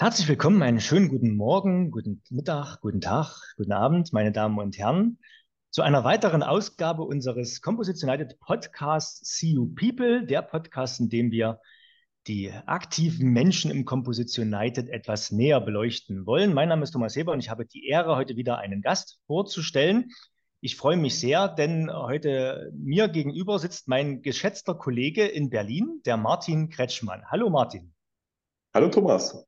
Herzlich willkommen, einen schönen guten Morgen, guten Mittag, guten Tag, guten Abend, meine Damen und Herren, zu einer weiteren Ausgabe unseres Composition United Podcasts See You People, der Podcast, in dem wir die aktiven Menschen im Composition United etwas näher beleuchten wollen. Mein Name ist Thomas Heber und ich habe die Ehre, heute wieder einen Gast vorzustellen. Ich freue mich sehr, denn heute mir gegenüber sitzt mein geschätzter Kollege in Berlin, der Martin Kretschmann. Hallo Martin. Hallo Thomas.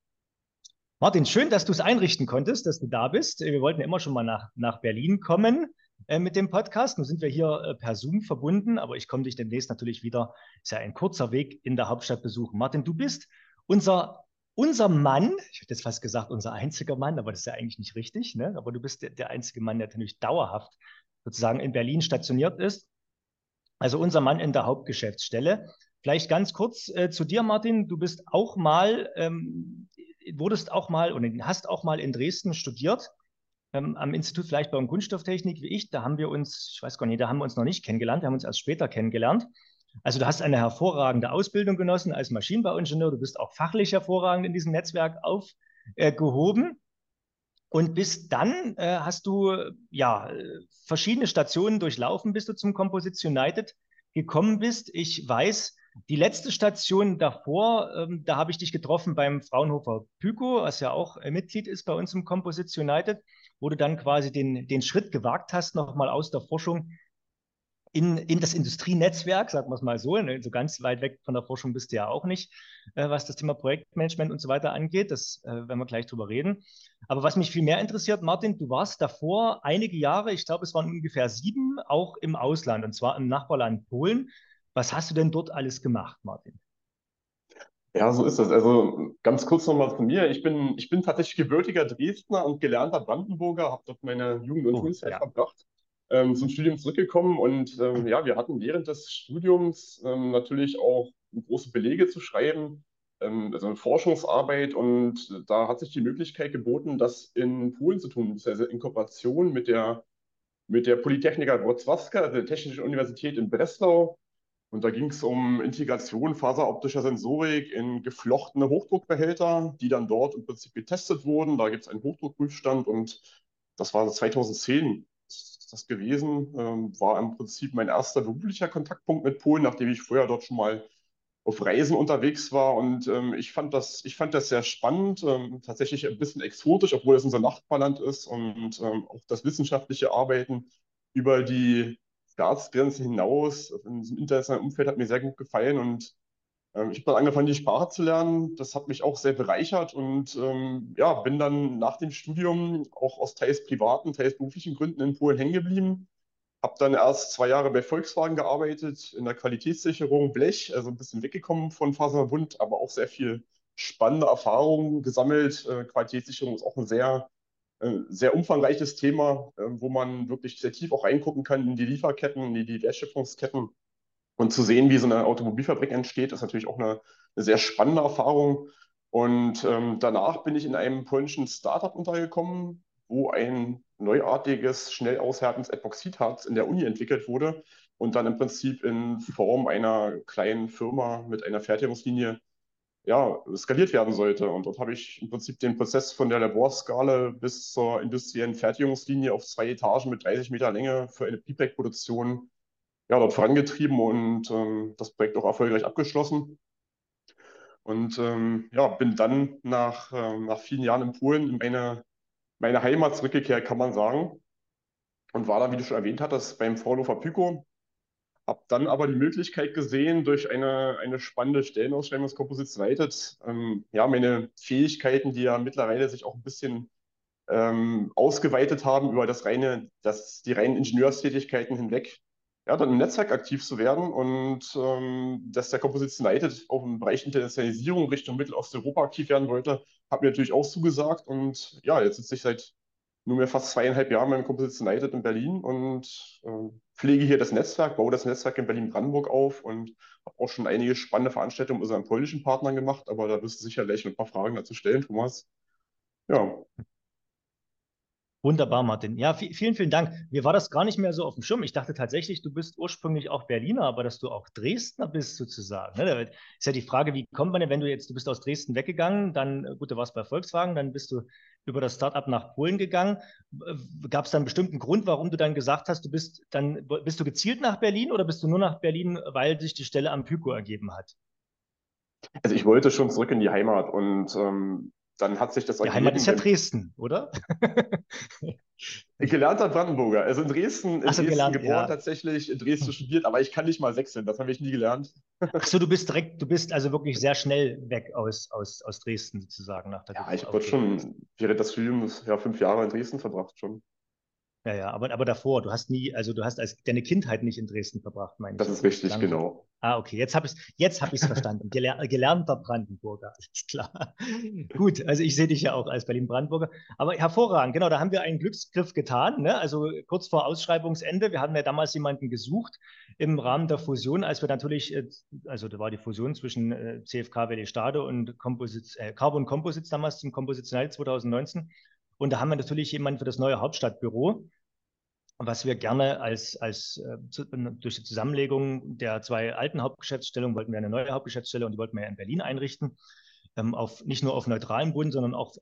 Martin, schön, dass du es einrichten konntest, dass du da bist. Wir wollten immer schon mal nach, nach Berlin kommen äh, mit dem Podcast. Nun sind wir hier äh, per Zoom verbunden, aber ich komme dich demnächst natürlich wieder, ist ja ein kurzer Weg in der Hauptstadt besuchen. Martin, du bist unser, unser Mann, ich hätte jetzt fast gesagt, unser einziger Mann, aber das ist ja eigentlich nicht richtig, ne? aber du bist der, der einzige Mann, der natürlich dauerhaft sozusagen in Berlin stationiert ist. Also unser Mann in der Hauptgeschäftsstelle. Vielleicht ganz kurz äh, zu dir, Martin. Du bist auch mal ähm, wurdest auch mal und hast auch mal in Dresden studiert, ähm, am Institut vielleicht bei Kunststofftechnik wie ich. Da haben wir uns, ich weiß gar nicht, da haben wir uns noch nicht kennengelernt, wir haben uns erst später kennengelernt. Also du hast eine hervorragende Ausbildung genossen als Maschinenbauingenieur, du bist auch fachlich hervorragend in diesem Netzwerk aufgehoben. Äh, und bis dann äh, hast du ja verschiedene Stationen durchlaufen, bis du zum Composition United gekommen bist. Ich weiß, die letzte Station davor, ähm, da habe ich dich getroffen beim Fraunhofer Pyco, was ja auch äh, Mitglied ist bei uns im Composite United, wo du dann quasi den, den Schritt gewagt hast, nochmal aus der Forschung in, in das Industrienetzwerk, sagen wir es mal so. Ne? So ganz weit weg von der Forschung bist du ja auch nicht, äh, was das Thema Projektmanagement und so weiter angeht. Das äh, werden wir gleich drüber reden. Aber was mich viel mehr interessiert, Martin, du warst davor einige Jahre, ich glaube, es waren ungefähr sieben, auch im Ausland, und zwar im Nachbarland Polen. Was hast du denn dort alles gemacht, Martin? Ja, so ist das. Also ganz kurz nochmal von mir. Ich bin, ich bin tatsächlich gebürtiger Dresdner und gelernter Brandenburger, habe dort meine Jugend- und oh, Schulzeit ja. verbracht, ähm, zum Studium zurückgekommen und ähm, ja, wir hatten während des Studiums ähm, natürlich auch große Belege zu schreiben, ähm, also eine Forschungsarbeit und da hat sich die Möglichkeit geboten, das in Polen zu tun, also in Kooperation mit der, mit der Polytechnika Wrocławska, also der Technischen Universität in Breslau und da ging es um Integration faseroptischer Sensorik in geflochtene Hochdruckbehälter, die dann dort im Prinzip getestet wurden. Da gibt es einen Hochdruckprüfstand und das war 2010 ist das gewesen. Ähm, war im Prinzip mein erster beruflicher Kontaktpunkt mit Polen, nachdem ich vorher dort schon mal auf Reisen unterwegs war. Und ähm, ich, fand das, ich fand das sehr spannend, ähm, tatsächlich ein bisschen exotisch, obwohl es unser Nachbarland ist und ähm, auch das wissenschaftliche Arbeiten über die Staatsgrenzen hinaus, in diesem internationalen Umfeld hat mir sehr gut gefallen und ähm, ich habe dann angefangen, die Sprache zu lernen. Das hat mich auch sehr bereichert und ähm, ja, bin dann nach dem Studium auch aus teils privaten, teils beruflichen Gründen in Polen hängen geblieben. Habe dann erst zwei Jahre bei Volkswagen gearbeitet, in der Qualitätssicherung Blech, also ein bisschen weggekommen von Faserbund, aber auch sehr viel spannende Erfahrungen gesammelt. Äh, Qualitätssicherung ist auch ein sehr sehr umfangreiches Thema, äh, wo man wirklich sehr tief auch reingucken kann in die Lieferketten, in die Wertschöpfungsketten. Und zu sehen, wie so eine Automobilfabrik entsteht, ist natürlich auch eine, eine sehr spannende Erfahrung. Und ähm, danach bin ich in einem polnischen Startup untergekommen, wo ein neuartiges, schnell aushärtendes Epoxidharz in der Uni entwickelt wurde und dann im Prinzip in Form einer kleinen Firma mit einer Fertigungslinie ja, skaliert werden sollte. Und dort habe ich im Prinzip den Prozess von der Laborskala bis zur industriellen Fertigungslinie auf zwei Etagen mit 30 Meter Länge für eine PPAC-Produktion ja, dort vorangetrieben und ähm, das Projekt auch erfolgreich abgeschlossen. Und ähm, ja, bin dann nach, äh, nach vielen Jahren in Polen in meine, meine Heimat zurückgekehrt, kann man sagen. Und war da, wie du schon erwähnt hattest, beim Fraunhofer Pyco habe dann aber die Möglichkeit gesehen, durch eine, eine spannende Stellenausschreibung des Composites United, ähm, ja, meine Fähigkeiten, die ja mittlerweile sich auch ein bisschen ähm, ausgeweitet haben über das reine, das, die reinen Ingenieurstätigkeiten hinweg, ja, dann im Netzwerk aktiv zu werden und ähm, dass der Composites United auch im Bereich Internationalisierung Richtung Mittelosteuropa aktiv werden wollte, hat mir natürlich auch zugesagt und ja, jetzt sitze ich seit nunmehr fast zweieinhalb Jahren beim Composites United in Berlin und äh, pflege hier das Netzwerk, baue das Netzwerk in Berlin-Brandenburg auf und habe auch schon einige spannende Veranstaltungen mit unseren polnischen Partnern gemacht, aber da wirst du sicherlich ein paar Fragen dazu stellen, Thomas. Ja. Wunderbar, Martin. Ja, vielen, vielen Dank. Mir war das gar nicht mehr so auf dem Schirm. Ich dachte tatsächlich, du bist ursprünglich auch Berliner, aber dass du auch Dresdner bist sozusagen. Ne? Da ist ja die Frage, wie kommt man denn, wenn du jetzt, du bist aus Dresden weggegangen, dann, gut, du warst bei Volkswagen, dann bist du über das Startup nach Polen gegangen. Gab es da einen bestimmten Grund, warum du dann gesagt hast, du bist dann, bist du gezielt nach Berlin oder bist du nur nach Berlin, weil sich die Stelle am Pyco ergeben hat? Also ich wollte schon zurück in die Heimat und ähm, dann hat sich das Die Heimat ist ja Dresden, oder? gelernter Brandenburger. Also in Dresden, in so, Dresden gelernt, geboren ja. tatsächlich, in Dresden studiert, aber ich kann nicht mal wechseln, das habe ich nie gelernt. Achso, du bist direkt, du bist also wirklich sehr schnell weg aus, aus, aus Dresden sozusagen nach der Ja, Geburt. ich habe schon während des Studiums ja fünf Jahre in Dresden verbracht schon. Ja, ja, aber, aber davor, du hast nie, also du hast als deine Kindheit nicht in Dresden verbracht, meinst Das ist richtig, Lang genau. Ah, okay, jetzt habe ich es jetzt hab verstanden. Geler gelernter Brandenburger, alles klar. Gut, also ich sehe dich ja auch als Berlin-Brandenburger. Aber hervorragend, genau, da haben wir einen Glücksgriff getan. Ne? Also kurz vor Ausschreibungsende, wir hatten ja damals jemanden gesucht im Rahmen der Fusion, als wir natürlich, äh, also da war die Fusion zwischen äh, CFK Welle Stade und Composites, äh, Carbon Composites damals zum Compositional 2019. Und da haben wir natürlich jemanden für das neue Hauptstadtbüro was wir gerne als, als äh, durch die Zusammenlegung der zwei alten Hauptgeschäftsstellungen wollten wir eine neue Hauptgeschäftsstelle und die wollten wir ja in Berlin einrichten, ähm, auf, nicht nur auf neutralem Boden, sondern auch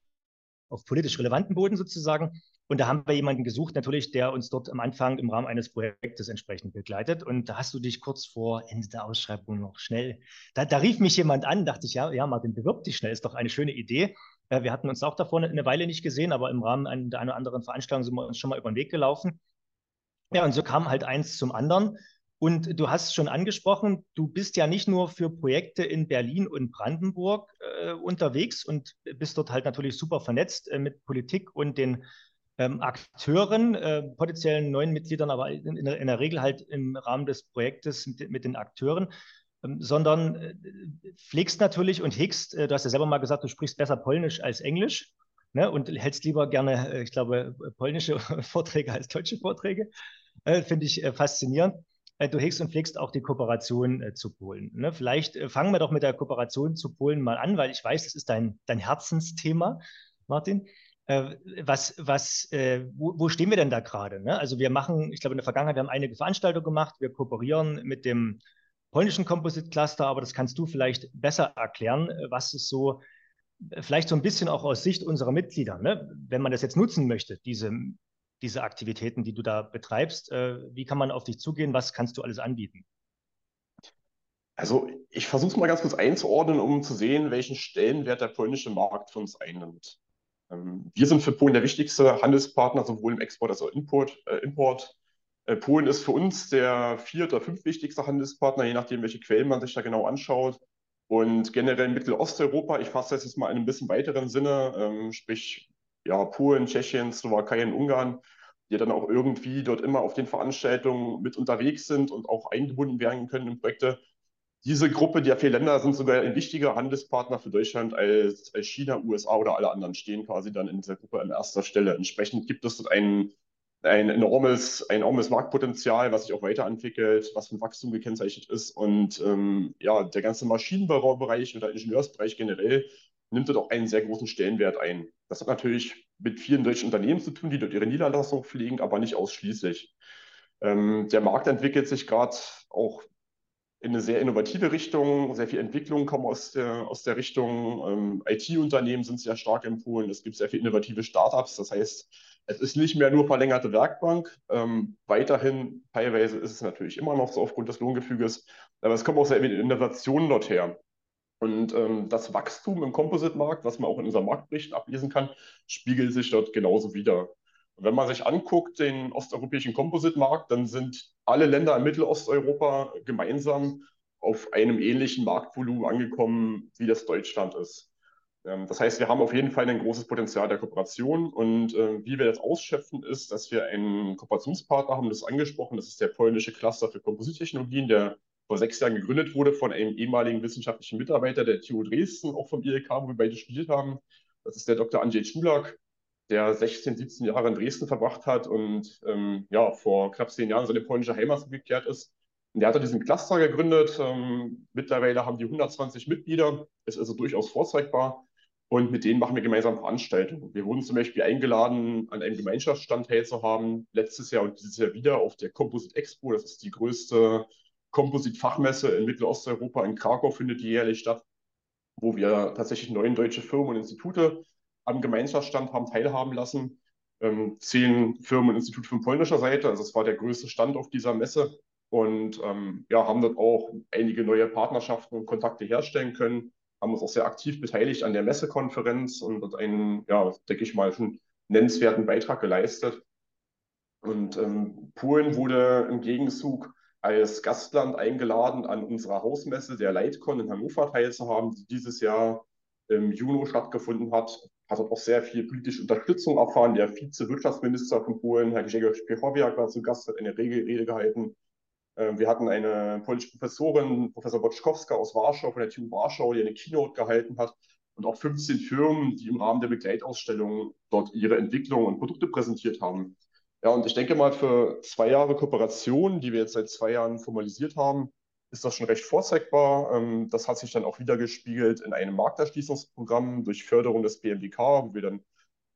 auf politisch relevanten Boden sozusagen. Und da haben wir jemanden gesucht, natürlich, der uns dort am Anfang im Rahmen eines Projektes entsprechend begleitet. Und da hast du dich kurz vor Ende der Ausschreibung noch schnell, da, da rief mich jemand an, dachte ich, ja, ja, Martin, bewirb dich schnell, ist doch eine schöne Idee. Äh, wir hatten uns auch davor eine Weile nicht gesehen, aber im Rahmen der einer anderen Veranstaltung sind wir uns schon mal über den Weg gelaufen. Ja, und so kam halt eins zum anderen. Und du hast schon angesprochen, du bist ja nicht nur für Projekte in Berlin und Brandenburg äh, unterwegs und bist dort halt natürlich super vernetzt äh, mit Politik und den ähm, Akteuren, äh, potenziellen neuen Mitgliedern, aber in, in, der Regel halt im Rahmen des Projektes mit, mit den Akteuren, sondern äh, pflegst natürlich und hegst, äh, du hast ja selber mal gesagt, du sprichst besser Polnisch als Englisch ne, und hältst lieber gerne, äh, ich glaube, polnische Vorträge als deutsche Vorträge. Finde ich faszinierend. Du hegst und pflegst auch die Kooperation zu Polen. Ne? Vielleicht fangen wir doch mit der Kooperation zu Polen mal an, weil ich weiß, das ist dein, dein Herzensthema, Martin. was, was, wo, wo, stehen wir denn da gerade? Ne? Also wir machen, ich glaube in der Vergangenheit, wir haben einige Veranstaltungen gemacht, wir kooperieren mit dem polnischen Composite Cluster, aber das kannst du vielleicht besser erklären, was ist so vielleicht so ein bisschen auch aus Sicht unserer Mitglieder, ne? wenn man das jetzt nutzen möchte, diese, diese Aktivitäten, die du da betreibst, äh, wie kann man auf dich zugehen? Was kannst du alles anbieten? Also ich versuche es mal ganz kurz einzuordnen, um zu sehen, welchen Stellenwert der polnische Markt für uns einnimmt. Ähm, wir sind für Polen der wichtigste Handelspartner, sowohl im Export als auch Import. Äh, Import. Äh, Polen ist für uns der vierte oder fünf wichtigste Handelspartner, je nachdem, welche Quellen man sich da genau anschaut. Und generell Mittelosteuropa, ich fasse das jetzt mal in einem bisschen weiteren Sinne, ähm, sprich ja, Polen, Tschechien, Slowakei und Ungarn, die dann auch irgendwie dort immer auf den Veranstaltungen mit unterwegs sind und auch eingebunden werden können in Projekte. Diese Gruppe der vier Länder sind sogar ein wichtiger Handelspartner für Deutschland als, als China, USA oder alle anderen stehen quasi dann in dieser Gruppe an erster Stelle. Entsprechend gibt es dort ein, ein, enormes, ein enormes Marktpotenzial, was sich auch weiterentwickelt, was von Wachstum gekennzeichnet ist. Und ähm, ja, der ganze Maschinenbaubereich oder Ingenieursbereich generell nimmt dort auch einen sehr großen Stellenwert ein. Das hat natürlich mit vielen deutschen Unternehmen zu tun, die dort ihre Niederlassung pflegen, aber nicht ausschließlich. Ähm, der Markt entwickelt sich gerade auch in eine sehr innovative Richtung. Sehr viel Entwicklung kommen aus der, aus der Richtung. Ähm, IT-Unternehmen sind sehr stark in Polen. Es gibt sehr viele innovative Startups. Das heißt, es ist nicht mehr nur verlängerte Werkbank. Ähm, weiterhin, teilweise ist es natürlich immer noch so aufgrund des Lohngefüges, aber es kommen auch sehr viele Innovationen dort her. Und ähm, das Wachstum im Composite-Markt, was man auch in unserem Marktbericht ablesen kann, spiegelt sich dort genauso wieder. Wenn man sich anguckt, den osteuropäischen Composite-Markt, dann sind alle Länder in Mittelosteuropa gemeinsam auf einem ähnlichen Marktvolumen angekommen, wie das Deutschland ist. Ähm, das heißt, wir haben auf jeden Fall ein großes Potenzial der Kooperation. Und äh, wie wir das ausschöpfen, ist, dass wir einen Kooperationspartner haben, das ist angesprochen, das ist der polnische Cluster für Komposittechnologien, der vor sechs Jahren gegründet wurde von einem ehemaligen wissenschaftlichen Mitarbeiter der TU Dresden, auch vom ILK, wo wir beide studiert haben. Das ist der Dr. Andrzej Czulak, der 16, 17 Jahre in Dresden verbracht hat und ähm, ja, vor knapp zehn Jahren seine polnische Heimat zurückgekehrt ist. Und der hat diesen Cluster gegründet. Ähm, mittlerweile haben die 120 Mitglieder. Es ist also durchaus vorzeigbar. Und mit denen machen wir gemeinsam Veranstaltungen. Wir wurden zum Beispiel eingeladen, an einem Gemeinschaftsstand teilzuhaben, letztes Jahr und dieses Jahr wieder auf der Composite Expo. Das ist die größte Composite-Fachmesse in Mittelosteuropa. In Krakau findet die jährlich statt, wo wir tatsächlich neun deutsche Firmen und Institute am Gemeinschaftsstand haben teilhaben lassen. Ähm, zehn Firmen und Institute von polnischer Seite. Also es war der größte Stand auf dieser Messe. Und ähm, ja, haben dort auch einige neue Partnerschaften und Kontakte herstellen können haben uns auch sehr aktiv beteiligt an der Messekonferenz und dort einen, ja, denke ich mal, schon nennenswerten Beitrag geleistet. Und ähm, Polen wurde im Gegenzug als Gastland eingeladen, an unserer Hausmesse der Leitcon in Hannover teilzuhaben, die dieses Jahr im Juni stattgefunden hat. Hat auch sehr viel politische Unterstützung erfahren. Der Vize-Wirtschaftsminister von Polen, Herr Grzegorz Piechowiak, war zu Gast, hat eine Rede gehalten. Ähm, wir hatten eine polnische Professorin, Professor Boczkowska aus Warschau, von der TU Warschau, die eine Keynote gehalten hat und auch 15 Firmen, die im Rahmen der Begleitausstellung dort ihre Entwicklungen und Produkte präsentiert haben. Ja, und ich denke mal, für zwei Jahre Kooperation, die wir jetzt seit zwei Jahren formalisiert haben, ist das schon recht vorzeigbar. Ähm, das hat sich dann auch wieder gespiegelt in einem Markterschließungsprogramm durch Förderung des BMWK, wo wir dann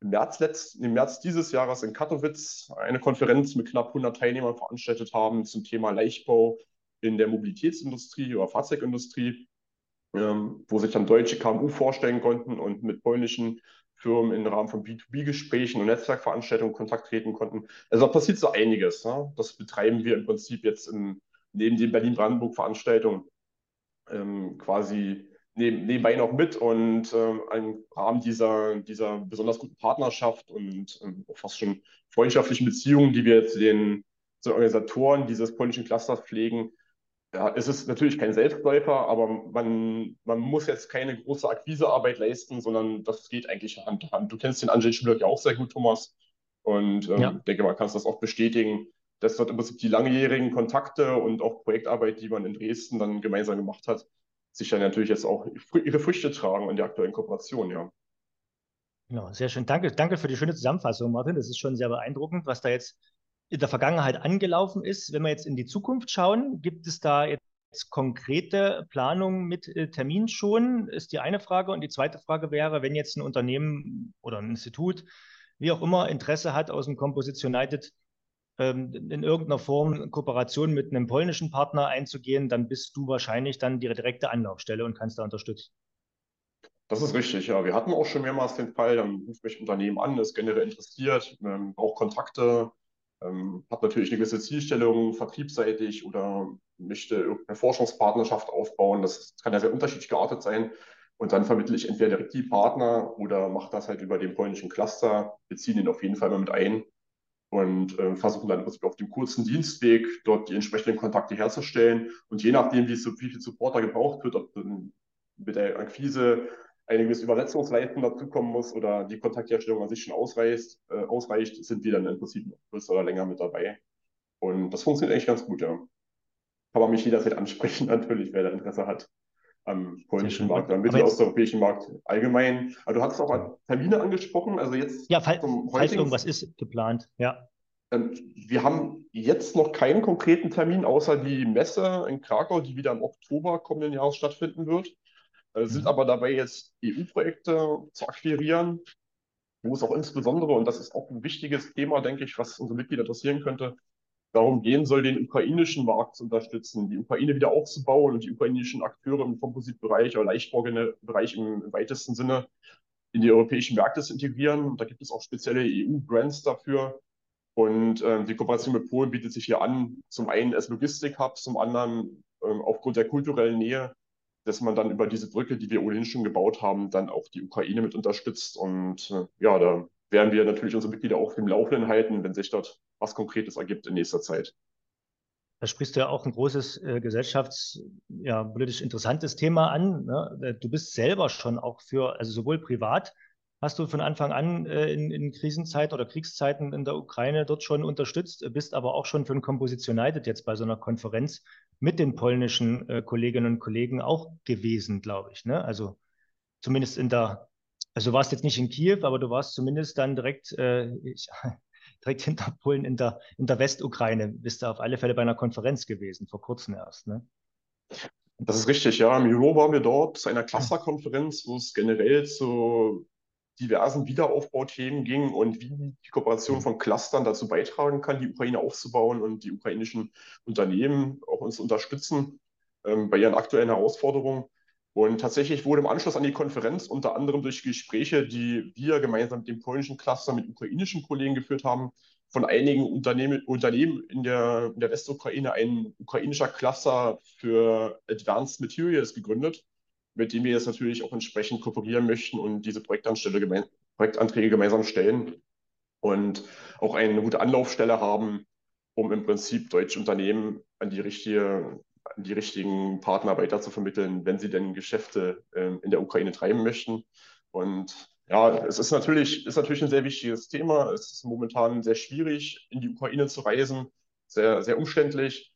im März, letzt, im März dieses Jahres in Katowice eine Konferenz mit knapp 100 Teilnehmern veranstaltet haben zum Thema Leichtbau in der Mobilitätsindustrie oder Fahrzeugindustrie, ähm, wo sich dann deutsche KMU vorstellen konnten und mit polnischen Firmen im Rahmen von B2B-Gesprächen und Netzwerkveranstaltungen Kontakt treten konnten. Also da passiert so einiges. Ne? Das betreiben wir im Prinzip jetzt im, neben den Berlin-Brandenburg-Veranstaltungen ähm, quasi neben, nebenbei noch mit und ähm, im Rahmen dieser, dieser besonders guten Partnerschaft und ähm, auch fast schon freundschaftlichen Beziehungen, die wir zu den, zu den Organisatoren dieses polnischen Clusters pflegen, ja, es ist natürlich kein Selbstläufer, aber man, man muss jetzt keine große Akquisearbeit leisten, sondern das geht eigentlich Hand in Hand. Du kennst den Angel Schüler ja auch sehr gut, Thomas. Und ähm, ja. denke, man kann das auch bestätigen, dass dort im Prinzip die langjährigen Kontakte und auch Projektarbeit, die man in Dresden dann gemeinsam gemacht hat, sich dann natürlich jetzt auch ihre Früchte tragen in der aktuellen Kooperation, ja. Genau, sehr schön. Danke, danke für die schöne Zusammenfassung, Martin. Das ist schon sehr beeindruckend, was da jetzt in der Vergangenheit angelaufen ist. Wenn wir jetzt in die Zukunft schauen, gibt es da jetzt konkrete Planungen mit äh, Termin schon? Ist die eine Frage. Und die zweite Frage wäre, wenn jetzt ein Unternehmen oder ein Institut, wie auch immer, Interesse hat, aus dem Composition United in irgendeiner Form Kooperation mit einem polnischen Partner einzugehen, dann bist du wahrscheinlich dann die direkte Anlaufstelle und kannst da unterstützen. Das ist richtig, ja. Wir hatten auch schon mehrmals den Fall, dann ruft mich ein Unternehmen an, ist generell interessiert, ähm, braucht Kontakte, ähm, hat natürlich eine gewisse Zielstellung vertriebsseitig oder möchte irgendeine Forschungspartnerschaft aufbauen. Das kann ja sehr unterschiedlich geartet sein. Und dann vermittle ich entweder direkt die Partner oder mache das halt über den polnischen Cluster, beziehen ihn auf jeden Fall mal mit ein und äh, versuchen dann auf dem kurzen Dienstweg dort die entsprechenden Kontakte herzustellen. Und je nachdem, wie, so, wie viel Supporter gebraucht wird, ob mit der Akquise eine gewisse Übersetzungsleistung dazukommen muss oder die Kontaktherstellung an sich schon ausreicht, äh, ausreicht, sind wir dann im Prinzip größer oder länger mit dabei. Und das funktioniert eigentlich ganz gut, ja. Kann man mich jederzeit ansprechen, natürlich, wer da Interesse hat am polnischen Markt, am mittelosteuropäischen Markt allgemein. Also du hast auch Termine angesprochen, also jetzt ja, falls, falls irgendwas ist geplant, ja. Ähm, wir haben jetzt noch keinen konkreten Termin, außer die Messe in Krakau, die wieder im Oktober kommenden Jahres stattfinden wird. Äh, sind mhm. aber dabei jetzt EU-Projekte zu akquirieren, wo es auch insbesondere, und das ist auch ein wichtiges Thema, denke ich, was unsere Mitglieder interessieren könnte, darum gehen soll, den ukrainischen Markt zu unterstützen, die Ukraine wieder aufzubauen und die ukrainischen Akteure im Kompositbereich oder Leichtbaubereich im, im weitesten Sinne in die europäischen Märkte zu integrieren. Da gibt es auch spezielle EU-Brands dafür. Und ähm, die Kooperation mit Polen bietet sich hier an, zum einen als Logistik-Hub, zum anderen ähm, aufgrund der kulturellen Nähe, dass man dann über diese Brücke, die wir ohnehin schon gebaut haben, dann auch die Ukraine mit unterstützt. Und äh, ja, da werden wir natürlich unsere Mitglieder auch im Laufenden halten, wenn sich dort was Konkretes ergibt in nächster Zeit. Da sprichst du ja auch ein großes äh, gesellschafts-, ja, interessantes Thema an. Ne? Äh, du bist selber schon auch für, also sowohl privat, hast du von Anfang an äh, in, in Krisenzeiten oder Kriegszeiten in der Ukraine dort schon unterstützt, bist aber auch schon für ein Composition United jetzt bei so einer Konferenz mit den polnischen äh, Kolleginnen und Kollegen auch gewesen, glaube ich. Ne? Also zumindest in der, also du warst jetzt nicht in Kiew, aber du warst zumindest dann direkt, äh, ich, direkt hinter Polen in der, in der Westukraine. Bist du auf alle Fälle bei einer Konferenz gewesen, vor kurzem erst, ne? Das ist richtig, ja. Im Juni waren wir dort zu einer Clusterkonferenz, wo es generell zu diversen Wiederaufbauthemen ging und wie die Kooperation von Clustern dazu beitragen kann, die Ukraine aufzubauen und die ukrainischen Unternehmen auch uns unterstützen ähm, bei ihren aktuellen Herausforderungen. Und tatsächlich wurde im Anschluss an die Konferenz unter anderem durch Gespräche, die wir gemeinsam mit dem polnischen Cluster mit ukrainischen Kollegen geführt haben, von einigen Unternehmen, Unternehmen in der, in der Westukraine ein ukrainischer Cluster für Advanced Materials gegründet, mit dem wir jetzt natürlich auch entsprechend kooperieren möchten und diese Projektanstelle geme Projektanträge gemeinsam stellen und auch eine gute Anlaufstelle haben, um im Prinzip deutsche Unternehmen an die richtige die richtigen Partner weiter zu vermitteln, wenn sie denn Geschäfte äh, in der Ukraine treiben möchten. Und ja, es ist natürlich, ist natürlich ein sehr wichtiges Thema. Es ist momentan sehr schwierig, in die Ukraine zu reisen, sehr, sehr umständlich.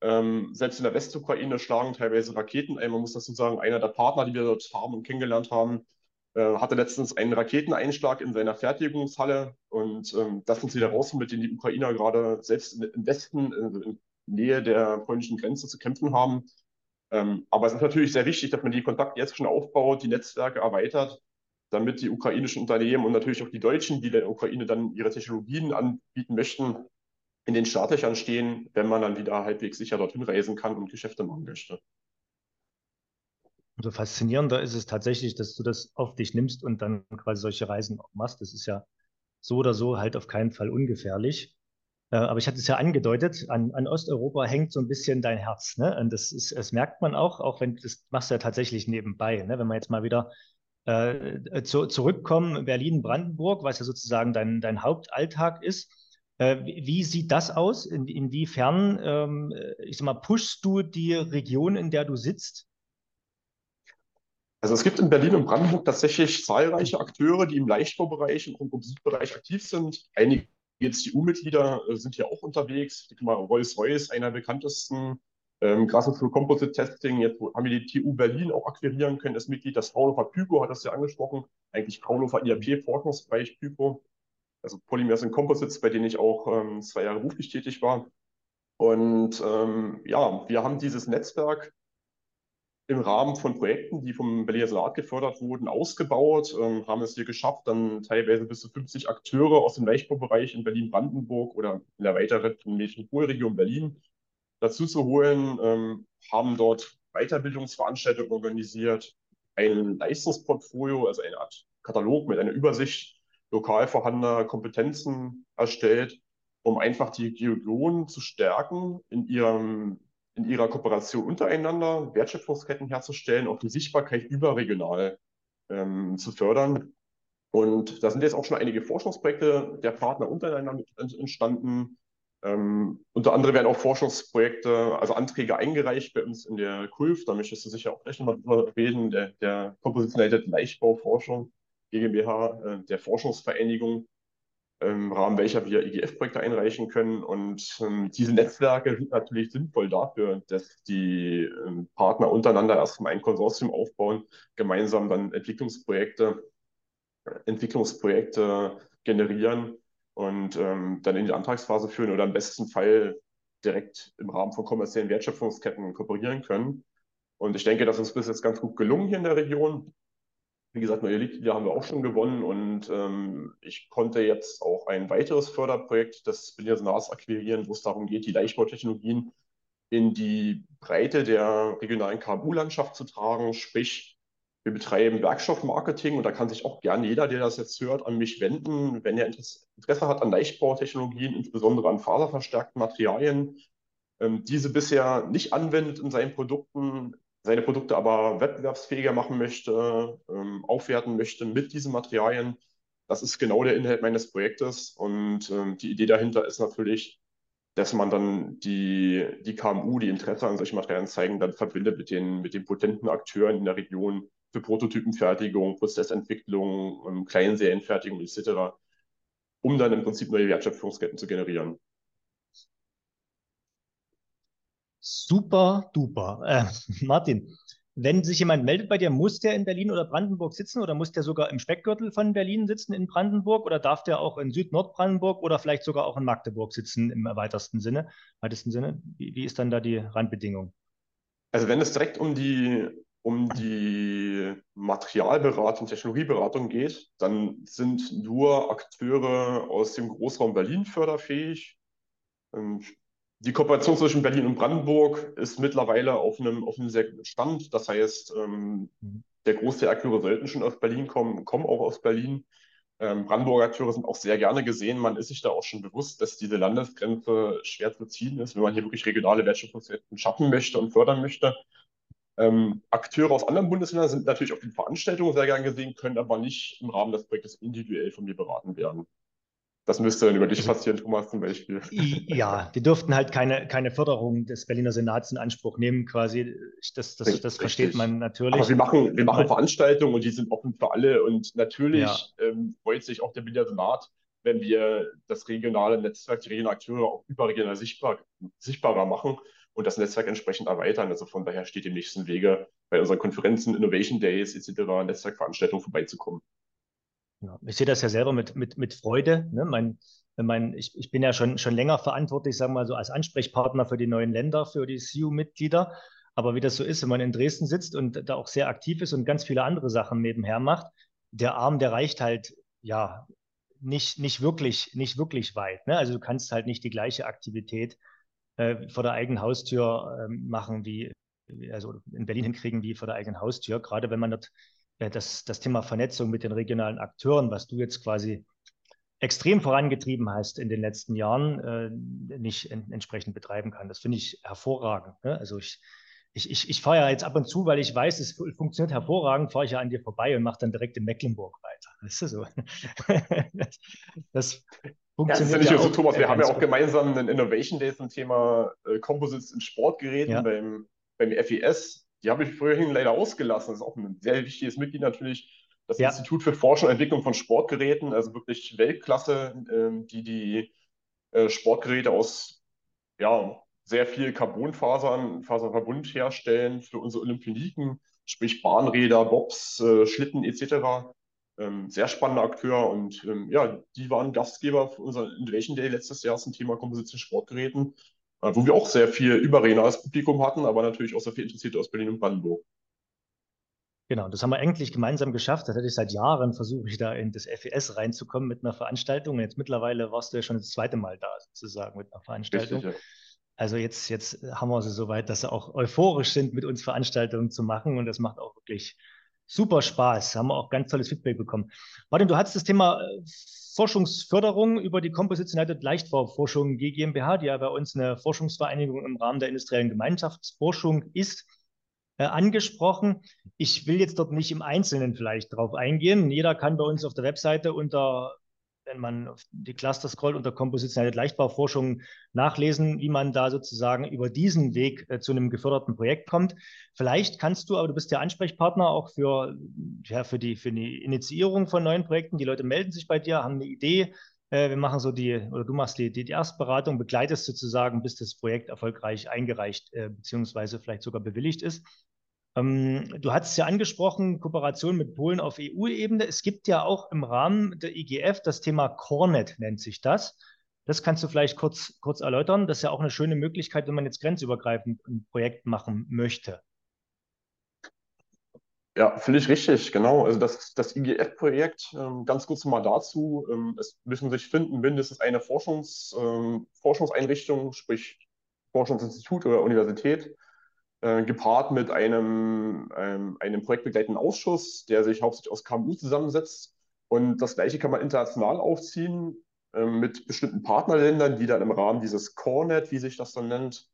Ähm, selbst in der Westukraine schlagen teilweise Raketen ein. Man muss dazu sagen, einer der Partner, die wir dort haben und kennengelernt haben, äh, hatte letztens einen Raketeneinschlag in seiner Fertigungshalle. Und ähm, das sind sie daraus, mit denen die Ukrainer gerade selbst im Westen, also in Nähe der polnischen Grenze zu kämpfen haben. Ähm, aber es ist natürlich sehr wichtig, dass man die Kontakte jetzt schon aufbaut, die Netzwerke erweitert damit die ukrainischen Unternehmen und natürlich auch die Deutschen, die der Ukraine dann ihre Technologien anbieten möchten, in den Startlöchern stehen, wenn man dann wieder halbwegs sicher dorthin reisen kann und Geschäfte machen möchte. Also faszinierender ist es tatsächlich, dass du das auf dich nimmst und dann quasi solche Reisen auch machst. Das ist ja so oder so halt auf keinen Fall ungefährlich. Äh, aber ich hatte es ja angedeutet, an, an, Osteuropa hängt so ein bisschen dein Herz. Ne? Und das, ist, das merkt man auch, auch wenn das machst du ja tatsächlich nebenbei. Ne? Wenn man jetzt mal wieder äh, zu, zurückkommen, Berlin-Brandenburg, was ja sozusagen dein, dein Hauptalltag ist. Äh, wie sieht das aus? In, inwiefern, ähm, ich sag mal, pushst du die Region, in der du sitzt? Also es gibt in Berlin und Brandenburg tatsächlich zahlreiche Akteure, die im Leichtbaubereich und Kompositbereich aktiv sind. Einige GCU-Mitglieder äh, sind hier auch unterwegs. Ich mal, Rolls-Royce, einer der bekanntesten ähm, gerade für Composite Testing, jetzt haben wir die TU Berlin auch akquirieren können, das Mitglied, das Fraunhofer Pypo hat das ja angesprochen, eigentlich Fraunhofer IAP-Forschungsbereich Pypo, also Polymers und Composites, bei denen ich auch ähm, zwei Jahre beruflich tätig war. Und ähm, ja, wir haben dieses Netzwerk im Rahmen von Projekten, die vom Berliner Senat gefördert wurden, ausgebaut, ähm, haben es hier geschafft, dann teilweise bis zu 50 Akteure aus dem Leichtbaubereich in Berlin-Brandenburg oder in der weiteren Metropolregion Berlin dazu zu holen, ähm, haben dort Weiterbildungsveranstaltungen organisiert, ein Leistungsportfolio, also eine Art Katalog mit einer Übersicht lokal vorhandener Kompetenzen erstellt, um einfach die Region zu stärken in ihrem in ihrer Kooperation untereinander, Wertschöpfungsketten herzustellen, auch die Sichtbarkeit überregional ähm, zu fördern. Und da sind jetzt auch schon einige Forschungsprojekte der Partner untereinander entstanden, ähm, unter anderem werden auch Forschungsprojekte, also Anträge eingereicht bei uns in der KULF, da möchtest du sicher auch gleich nochmal drüber reden, der, der Compositionated Leichtbauforschung GmbH, äh, der Forschungsvereinigung, im Rahmen welcher wir IGF-Projekte einreichen können. Und ähm, diese Netzwerke sind natürlich sinnvoll dafür, dass die ähm, Partner untereinander erstmal ein Konsortium aufbauen, gemeinsam dann Entwicklungsprojekte, Entwicklungsprojekte generieren und ähm, dann in die Antragsphase führen oder im besten Fall direkt im Rahmen von kommerziellen Wertschöpfungsketten kooperieren können. Und ich denke, das ist bis jetzt ganz gut gelungen hier in der Region. Wie gesagt, neue Mitglieder haben wir auch schon gewonnen und ähm, ich konnte jetzt auch ein weiteres Förderprojekt des Berliner Senats akquirieren, wo es darum geht, die Leichtbautechnologien in die Breite der regionalen KMU-Landschaft zu tragen, sprich wir betreiben Werkstoffmarketing und da kann sich auch gerne jeder, der das jetzt hört, an mich wenden, wenn er Interesse hat an Leichtbautechnologien, insbesondere an faserverstärkten Materialien, ähm, diese bisher nicht anwendet in seinen Produkten, seine Produkte aber wettbewerbsfähiger machen möchte, ähm, aufwerten möchte mit diesen Materialien. Das ist genau der Inhalt meines Projektes und ähm, die Idee dahinter ist natürlich, dass man dann die, die KMU, die Interesse an solchen Materialien zeigen, dann verbindet mit den, mit den potenten Akteuren in der Region, für Prototypenfertigung, Prozessentwicklung, ähm, Kleinserienfertigung etc., um dann im Prinzip neue Wertschöpfungsketten zu generieren. Super duper. Äh, Martin, wenn sich jemand meldet bei dir, muss der in Berlin oder Brandenburg sitzen oder muss der sogar im Speckgürtel von Berlin sitzen in Brandenburg oder darf der auch in Süd-Nordbrandenburg oder vielleicht sogar auch in Magdeburg sitzen im weitesten Sinne? Weitesten Sinne? Wie, wie ist dann da die Randbedingung? Also wenn es direkt um die, um die Materialberatung, Technologieberatung geht, dann sind nur Akteure aus dem Großraum Berlin förderfähig. Ähm, die Kooperation zwischen Berlin und Brandenburg ist mittlerweile auf einem, auf einem sehr guten Stand. Das heißt, ähm, der Großteil der Akteure sollten schon aus Berlin kommen, kommen auch aus Berlin. Ähm, Brandenburger Akteure sind auch sehr gerne gesehen. Man ist sich da auch schon bewusst, dass diese Landesgrenze schwer zu ziehen ist, wenn man hier wirklich regionale Wertschöpfungsketten schaffen möchte und fördern möchte. Ähm, Akteure aus anderen Bundesländern sind natürlich auf den Veranstaltungen sehr gern gesehen, können aber nicht im Rahmen des Projektes individuell von mir beraten werden. Das müsste dann über dich also passieren, Thomas, zum Beispiel. Ja, die dürften halt keine, keine Förderung des Berliner Senats in Anspruch nehmen, quasi. Das, das, das versteht man natürlich. Aber wir machen, wir machen Veranstaltungen und die sind offen für alle. Und natürlich ja. ähm, freut sich auch der Berliner Senat, wenn wir das regionale Netzwerk, die regionalen Akteure auch überregional sichtbar, sichtbarer machen und das Netzwerk entsprechend erweitern. Also von daher steht im nächsten Wege bei unseren Konferenzen, Innovation Days etc., Netzwerkveranstaltungen vorbeizukommen. Ja, ich sehe das ja selber mit, mit, mit Freude. Ne? Mein, mein, ich, ich bin ja schon, schon länger verantwortlich, sagen wir mal so, als Ansprechpartner für die neuen Länder, für die CU-Mitglieder. Aber wie das so ist, wenn man in Dresden sitzt und da auch sehr aktiv ist und ganz viele andere Sachen nebenher macht, der Arm, der reicht halt, ja, nicht, nicht, wirklich, nicht wirklich weit. Ne? Also du kannst halt nicht die gleiche Aktivität äh, vor der eigenen Haustür äh, machen, wie, also in Berlin hinkriegen wie vor der eigenen Haustür, gerade wenn man dort das, das Thema Vernetzung mit den regionalen Akteuren, was du jetzt quasi extrem vorangetrieben hast in den letzten Jahren, äh, nicht en entsprechend betreiben kann. Das finde ich hervorragend. Ne? Also ich, ich, ich, ich fahre ja jetzt ab und zu, weil ich weiß, es funktioniert hervorragend, fahre ich ja an dir vorbei und mache dann direkt in Mecklenburg weiter. Das ist so. das, das funktioniert das ist ja nicht so, Thomas. Wir haben ja auch gemeinsam einen Innovation Day zum Thema äh, Composites in Sportgeräten ja. beim, beim FES die habe ich vorhin leider ausgelassen. Das ist auch ein sehr wichtiges Mitglied natürlich. Das ja. Institut für Forschung und Entwicklung von Sportgeräten, also wirklich Weltklasse, ähm, die die äh, Sportgeräte aus ja, sehr viel Carbonfasern, Faserverbund herstellen für unsere Olympioniken, sprich Bahnräder, Bobs, äh, Schlitten etc. Ähm, sehr spannender Akteur und ähm, ja, die waren Gastgeber für unser Innovation Day letztes Jahr zum Thema Komposition Sportgeräten äh, wo wir auch sehr viel überregionales Publikum hatten, aber natürlich auch sehr viel Interessierte aus Berlin und Brandenburg. Genau, das haben wir eigentlich gemeinsam geschafft. Das hatte ich seit Jahren versuche ich da in das FES reinzukommen mit einer Veranstaltung. Und jetzt mittlerweile warst du ja schon das zweite Mal da, sozusagen, mit einer Veranstaltung. Richtig, ja. Also jetzt, jetzt haben wir sie so weit, dass sie auch euphorisch sind, mit uns Veranstaltungen zu machen. Und das macht auch wirklich super Spaß. Haben wir auch ganz tolles Feedback bekommen. Martin, du hattest das Thema äh, Forschungsförderung über die Composites United Leichtbauforschung GmbH, die ja bei uns eine Forschungsvereinigung im Rahmen der industriellen Gemeinschaftsforschung ist, äh, angesprochen. Ich will jetzt dort nicht im Einzelnen vielleicht drauf eingehen. Jeder kann bei uns auf der Webseite unter wenn man auf die Cluster scrollt unter kompositionelle Leichtbauforschung nachlesen, wie man da sozusagen über diesen Weg äh, zu einem geförderten Projekt kommt. Vielleicht kannst du, aber du bist ja Ansprechpartner auch für, ja, für, die, für die Initiierung von neuen Projekten. Die Leute melden sich bei dir, haben eine Idee. Äh, wir machen so die, oder du machst die, die, die Erstberatung, begleitest sozusagen, bis das Projekt erfolgreich eingereicht äh, beziehungsweise vielleicht sogar bewilligt ist. Ähm, du hast es ja angesprochen, Kooperation mit Polen auf EU-Ebene. Es gibt ja auch im Rahmen der IGF das Thema Cornet, nennt sich das. Das kannst du vielleicht kurz, kurz erläutern. Das ist ja auch eine schöne Möglichkeit, wenn man jetzt grenzübergreifend ein Projekt machen möchte. Ja, völlig richtig, genau. Also das, das IGF-Projekt, ähm, ganz kurz mal dazu, ähm, es müssen sich finden mindestens eine Forschungs, Forschungseinrichtung, sprich Forschungsinstitut oder Universität, äh, gepaart mit einem, ähm, einem projektbegleitenden Ausschuss, der sich hauptsächlich aus KMU zusammensetzt. Und das Gleiche kann man international aufziehen äh, mit bestimmten Partnerländern, die dann im Rahmen dieses CoreNet, wie sich das dann nennt,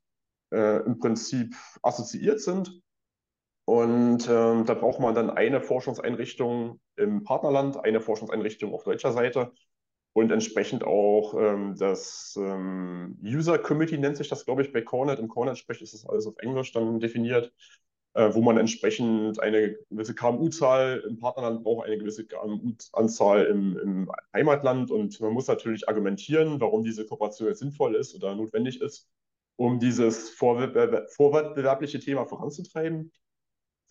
äh, im Prinzip assoziiert sind. Und ähm, da braucht man dann eine Forschungseinrichtung im Partnerland, eine Forschungseinrichtung auf deutscher Seite und entsprechend auch ähm, das ähm, User Committee nennt sich das, glaube ich, bei Cornet. Im Cornet-Sprech ist das alles auf Englisch dann definiert, äh, wo man entsprechend eine gewisse KMU-Zahl im Partnerland braucht, eine gewisse KMU-Anzahl im, im, Heimatland und man muss natürlich argumentieren, warum diese Kooperation jetzt sinnvoll ist oder notwendig ist, um dieses vorwettbewerbliche Thema voranzutreiben.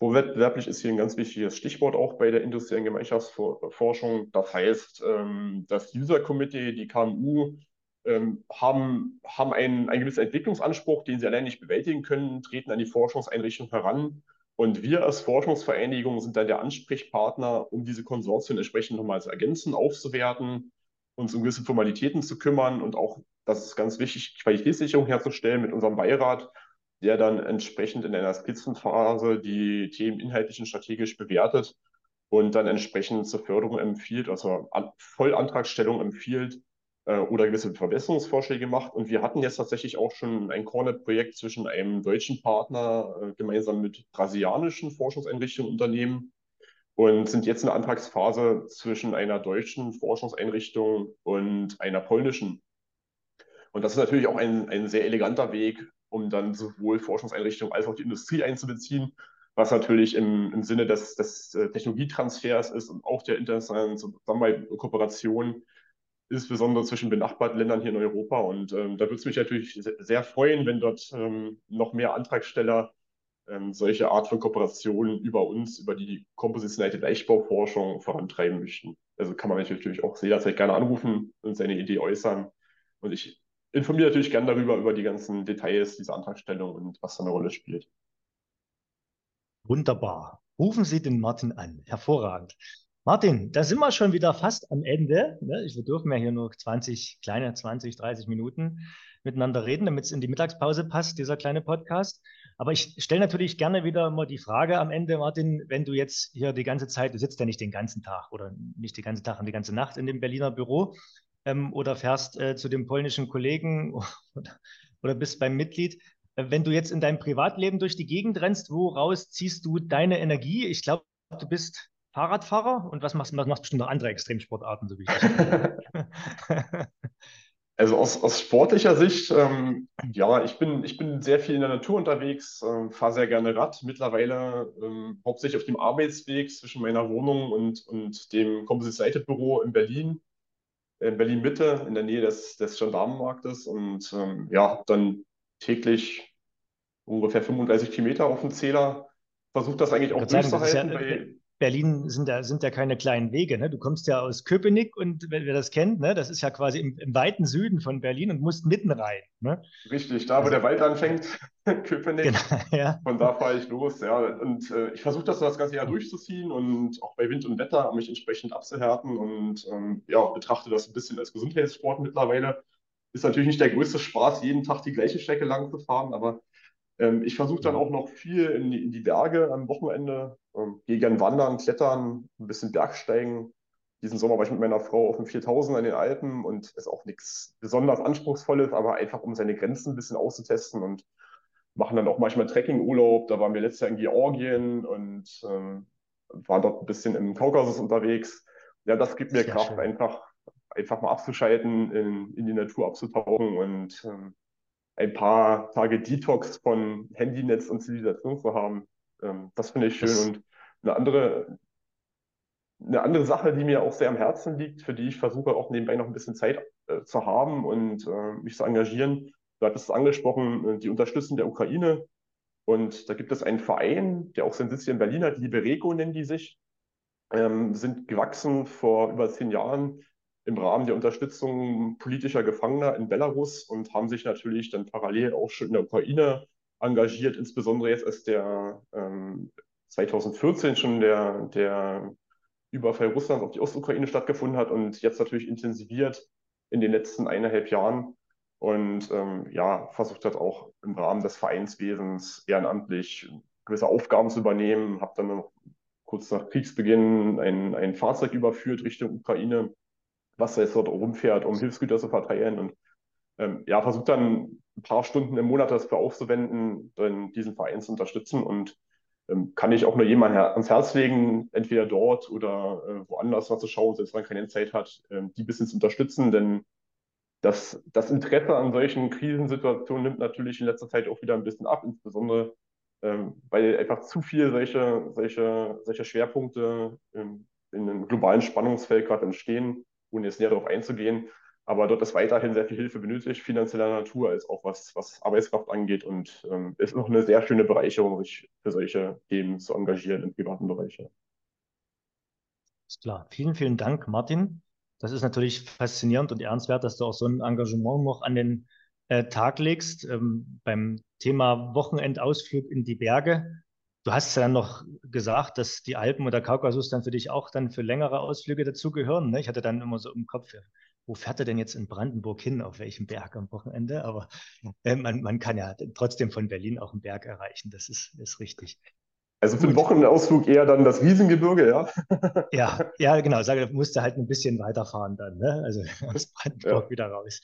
Vorwettbewerblich ist hier ein ganz wichtiges Stichwort auch bei der industriellen Gemeinschaftsforschung. Das heißt, ähm, das User Committee, die KMU, ähm, haben, haben einen, einen gewissen Entwicklungsanspruch, den sie allein nicht bewältigen können, treten an die Forschungseinrichtung heran. Und wir als Forschungsvereinigung sind dann der Ansprechpartner, um diese Konsortien entsprechend nochmal zu ergänzen, aufzuwerten, uns um gewisse Formalitäten zu kümmern und auch, das ist ganz wichtig, Qualitätssicherung herzustellen mit unserem Beirat, der dann entsprechend in einer Skizzenphase die Themen inhaltlich und strategisch bewertet und dann entsprechend zur Förderung empfiehlt, also Vollantragstellung empfiehlt äh, oder gewisse Verbesserungsvorschläge macht. Und wir hatten jetzt tatsächlich auch schon ein Cornet-Projekt zwischen einem deutschen Partner äh, gemeinsam mit brasilianischen Forschungseinrichtungen Unternehmen und sind jetzt in der Antragsphase zwischen einer deutschen Forschungseinrichtung und einer polnischen. Und das ist natürlich auch ein, ein sehr eleganter Weg, um dann sowohl Forschungseinrichtungen als auch die Industrie einzubeziehen, was natürlich im, im Sinne des, des äh, Technologietransfers ist und auch der internationalen Zusammenarbeit und Kooperation insbesondere zwischen benachbarten Ländern hier in Europa. Und ähm, da würde es mich natürlich sehr freuen, wenn dort ähm, noch mehr Antragsteller ähm, solche Art von Kooperationen über uns, über die kompositionelle Leichtbauforschung vorantreiben möchten. Also kann man mich natürlich auch jederzeit gerne anrufen und seine Idee äußern. Und ich informiere natürlich gerne darüber, über die ganzen Details dieser Antragstellung und was da eine Rolle spielt. Wunderbar. Rufen Sie den Martin an. Hervorragend. Martin, da sind wir schon wieder fast am Ende. Ne? Wir dürfen ja hier nur 20, kleine 20, 30 Minuten miteinander reden, damit es in die Mittagspause passt, dieser kleine Podcast. Aber ich stelle natürlich gerne wieder mal die Frage am Ende, Martin, wenn du jetzt hier die ganze Zeit, du sitzt ja nicht den ganzen Tag oder nicht den ganzen Tag und die ganze Nacht in dem Berliner Büro ähm, oder fährst äh, zu dem polnischen Kollegen oder, oder bist beim Mitglied. Äh, wenn du jetzt in deinem Privatleben durch die Gegend rennst, woraus ziehst du deine Energie? Ich glaube, du bist Fahrradfahrer und was machst du? Machst bestimmt noch andere Extremsportarten, so wie ich. Also aus, aus sportlicher Sicht, ähm, ja, ich bin, ich bin sehr viel in der Natur unterwegs, äh, fahre sehr gerne Rad, mittlerweile ähm, hauptsächlich auf dem Arbeitsweg zwischen meiner Wohnung und, und dem Composite Büro in Berlin, in Berlin Mitte, in der Nähe des, des Gendarmenmarktes und ähm, ja, habe dann täglich ungefähr 35 Kilometer auf dem Zähler, versuche das eigentlich auch durchzuhalten. Ja, bei, Berlin sind ja, sind ja keine kleinen Wege. Ne? Du kommst ja aus Köpenick und wer, wer das kennt, ne? das ist ja quasi im, im, weiten Süden von Berlin und musst mitten rein. Ne? Richtig, da wo also, der Wald anfängt, Köpenick. Genau, ja. Von da fahre ich los. Ja. Und äh, ich versuche das das ganze Jahr durchzuziehen und auch bei Wind und Wetter mich entsprechend abzuhärten und ähm, ja, betrachte das ein bisschen als Gesundheitssport mittlerweile. Ist natürlich nicht der größte Spaß, jeden Tag die gleiche Strecke lang zu fahren, aber ähm, ich versuche dann auch noch viel in die, in die Berge am Wochenende. Ähm, gehe gerne wandern, klettern, ein bisschen Bergsteigen. Diesen Sommer war ich mit meiner Frau auf dem 4000 in den Alpen und ist auch nichts besonders Anspruchsvolles, aber einfach um seine Grenzen ein bisschen auszutesten und machen dann auch manchmal Trekkingurlaub. Da waren wir letztes Jahr in Georgien und ähm, waren dort ein bisschen im Kaukasus unterwegs. Ja, das gibt mir Sehr Kraft, einfach, einfach mal abzuschalten, in, in die Natur abzutauchen und ähm, ein paar Tage Detox von Handynetz und Zivilisation zu haben. Ähm, das finde ich schön. Das und eine andere, eine andere Sache, die mir auch sehr am Herzen liegt, für die ich versuche auch nebenbei noch ein bisschen Zeit äh, zu haben und äh, mich zu engagieren. Du hattest es angesprochen, äh, die Unterstützung der Ukraine. Und da gibt es einen Verein, der auch seinen Sitz hier in Berlin hat, Liberego nennen die sich, ähm, sind gewachsen vor über zehn Jahren im Rahmen der Unterstützung politischer Gefangener in Belarus und haben sich natürlich dann parallel auch schon in der Ukraine engagiert, insbesondere jetzt als der ähm, 2014 schon der, der Überfall Russlands auf die Ostukraine stattgefunden hat und jetzt natürlich intensiviert in den letzten eineinhalb Jahren und ähm, ja, versucht hat auch im Rahmen des Vereinswesens ehrenamtlich gewisse Aufgaben zu übernehmen, habe dann noch kurz nach Kriegsbeginn ein, ein Fahrzeug überführt Richtung Ukraine was jetzt dort rumfährt, um Hilfsgüter zu verteilen und ähm, ja, versucht dann ein paar Stunden im Monat dafür aufzuwenden, dann diesen Verein zu unterstützen und ähm, kann ich auch nur jemandem ans Herz legen, entweder dort oder äh, woanders mal zu schauen, selbst wenn man keine Zeit hat, äh, die ein bisschen zu unterstützen, denn das, das Interesse an solchen Krisensituationen nimmt natürlich in letzter Zeit auch wieder ein bisschen ab, insbesondere ähm, weil einfach zu viel solche, solche, solche Schwerpunkte ähm, in einem globalen Spannungsfeld gerade entstehen ohne jetzt näher darauf einzugehen. Aber dort ist weiterhin sehr viel Hilfe benötigt, finanzieller Natur, als auch was, was Arbeitskraft angeht. Und ähm, ist noch eine sehr schöne Bereicherung, sich für solche Themen zu engagieren im privaten Bereich. Ist klar. Vielen, vielen Dank, Martin. das ist natürlich faszinierend und ehrenswert, dass du auch so ein Engagement noch an den äh, Tag legst. Ähm, beim Thema Wochenendausflug in die Berge. Du hast ja dann noch gesagt, dass die Alpen oder Kaukasus dann für dich auch dann für längere Ausflüge dazugehören. Ne? Ich hatte dann immer so im Kopf, wo fährt er denn jetzt in Brandenburg hin, auf welchem Berg am Wochenende? Aber äh, man, man kann ja trotzdem von Berlin auch einen Berg erreichen, das ist, ist richtig. Also für den Wochenausflug eher dann das Riesengebirge, ja? ja, ja, genau. Sage, musste halt ein bisschen weiterfahren dann, ne? Also aus Brandenburg ja. wieder raus.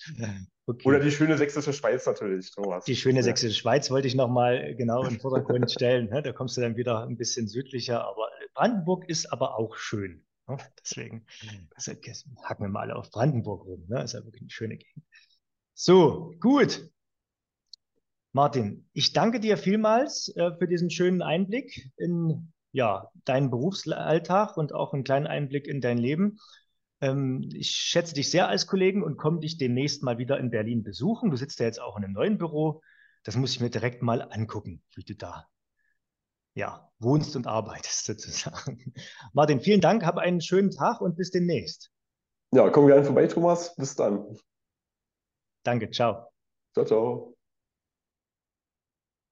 Okay. Oder die schöne sächsische Schweiz natürlich, Thomas. Die schöne ja. sächsische Schweiz wollte ich nochmal genau in den Vordergrund stellen. Ne? Da kommst du dann wieder ein bisschen südlicher, aber Brandenburg ist aber auch schön. Deswegen also, hacken wir mal auf Brandenburg rum. Ne? Das ist ja wirklich eine schöne Gegend. So, gut. Martin, ich danke dir vielmals äh, für diesen schönen Einblick in ja, deinen Berufsalltag und auch einen kleinen Einblick in dein Leben. Ähm, ich schätze dich sehr als Kollegen und komme dich demnächst mal wieder in Berlin besuchen. Du sitzt ja jetzt auch in einem neuen Büro. Das muss ich mir direkt mal angucken, wie du da ja, wohnst und arbeitest sozusagen. Martin, vielen Dank, hab einen schönen Tag und bis demnächst. Ja, komm gerne vorbei, Thomas. Bis dann. Danke, ciao. Ciao, ciao.